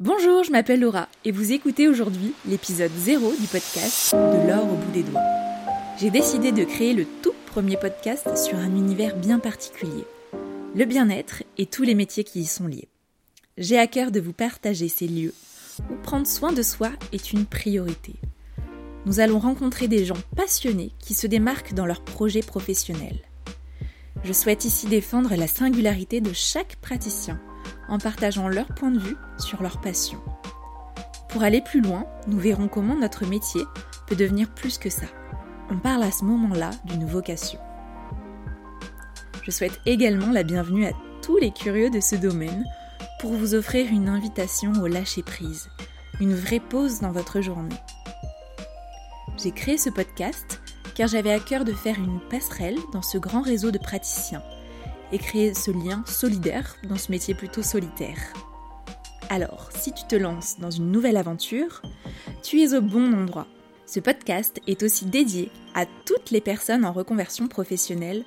Bonjour, je m'appelle Laura et vous écoutez aujourd'hui l'épisode 0 du podcast De l'or au bout des doigts. J'ai décidé de créer le tout premier podcast sur un univers bien particulier, le bien-être et tous les métiers qui y sont liés. J'ai à cœur de vous partager ces lieux où prendre soin de soi est une priorité. Nous allons rencontrer des gens passionnés qui se démarquent dans leurs projets professionnels. Je souhaite ici défendre la singularité de chaque praticien en partageant leur point de vue sur leur passion. Pour aller plus loin, nous verrons comment notre métier peut devenir plus que ça. On parle à ce moment-là d'une vocation. Je souhaite également la bienvenue à tous les curieux de ce domaine pour vous offrir une invitation au lâcher-prise, une vraie pause dans votre journée. J'ai créé ce podcast car j'avais à cœur de faire une passerelle dans ce grand réseau de praticiens et créer ce lien solidaire dans ce métier plutôt solitaire. Alors, si tu te lances dans une nouvelle aventure, tu es au bon endroit. Ce podcast est aussi dédié à toutes les personnes en reconversion professionnelle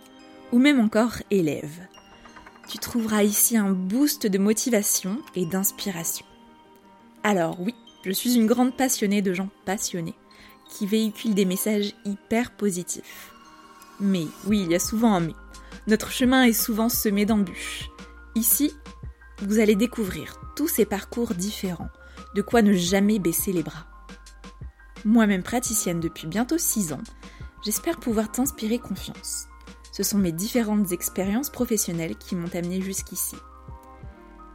ou même encore élèves. Tu trouveras ici un boost de motivation et d'inspiration. Alors oui, je suis une grande passionnée de gens passionnés qui véhiculent des messages hyper positifs. Mais oui, il y a souvent un mais. Notre chemin est souvent semé d'embûches. Ici, vous allez découvrir tous ces parcours différents, de quoi ne jamais baisser les bras. Moi-même praticienne depuis bientôt 6 ans, j'espère pouvoir t'inspirer confiance. Ce sont mes différentes expériences professionnelles qui m'ont amené jusqu'ici.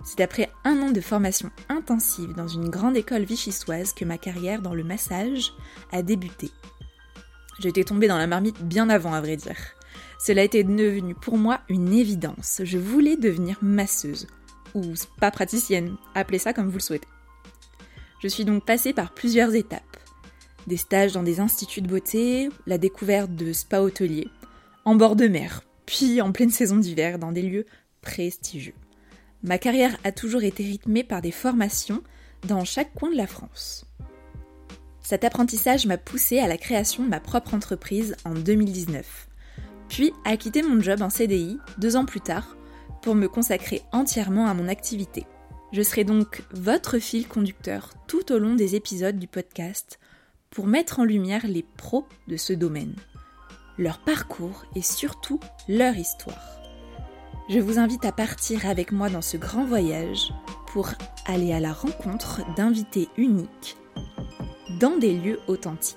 C'est après un an de formation intensive dans une grande école vichysoise que ma carrière dans le massage a débuté. J'étais tombée dans la marmite bien avant, à vrai dire. Cela était devenu pour moi une évidence. Je voulais devenir masseuse, ou spa praticienne, appelez ça comme vous le souhaitez. Je suis donc passée par plusieurs étapes. Des stages dans des instituts de beauté, la découverte de spa hôteliers, en bord de mer, puis en pleine saison d'hiver dans des lieux prestigieux. Ma carrière a toujours été rythmée par des formations dans chaque coin de la France. Cet apprentissage m'a poussée à la création de ma propre entreprise en 2019 puis à quitter mon job en CDI deux ans plus tard pour me consacrer entièrement à mon activité. Je serai donc votre fil conducteur tout au long des épisodes du podcast pour mettre en lumière les pros de ce domaine, leur parcours et surtout leur histoire. Je vous invite à partir avec moi dans ce grand voyage pour aller à la rencontre d'invités uniques dans des lieux authentiques.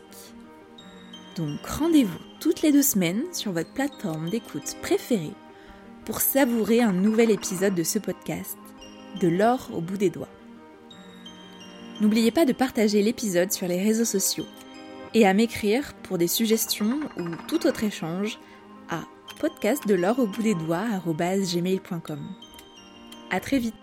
Donc rendez-vous toutes les deux semaines sur votre plateforme d'écoute préférée pour savourer un nouvel épisode de ce podcast, de l'or au bout des doigts. N'oubliez pas de partager l'épisode sur les réseaux sociaux et à m'écrire pour des suggestions ou tout autre échange à podcast de l'or au bout des doigts À très vite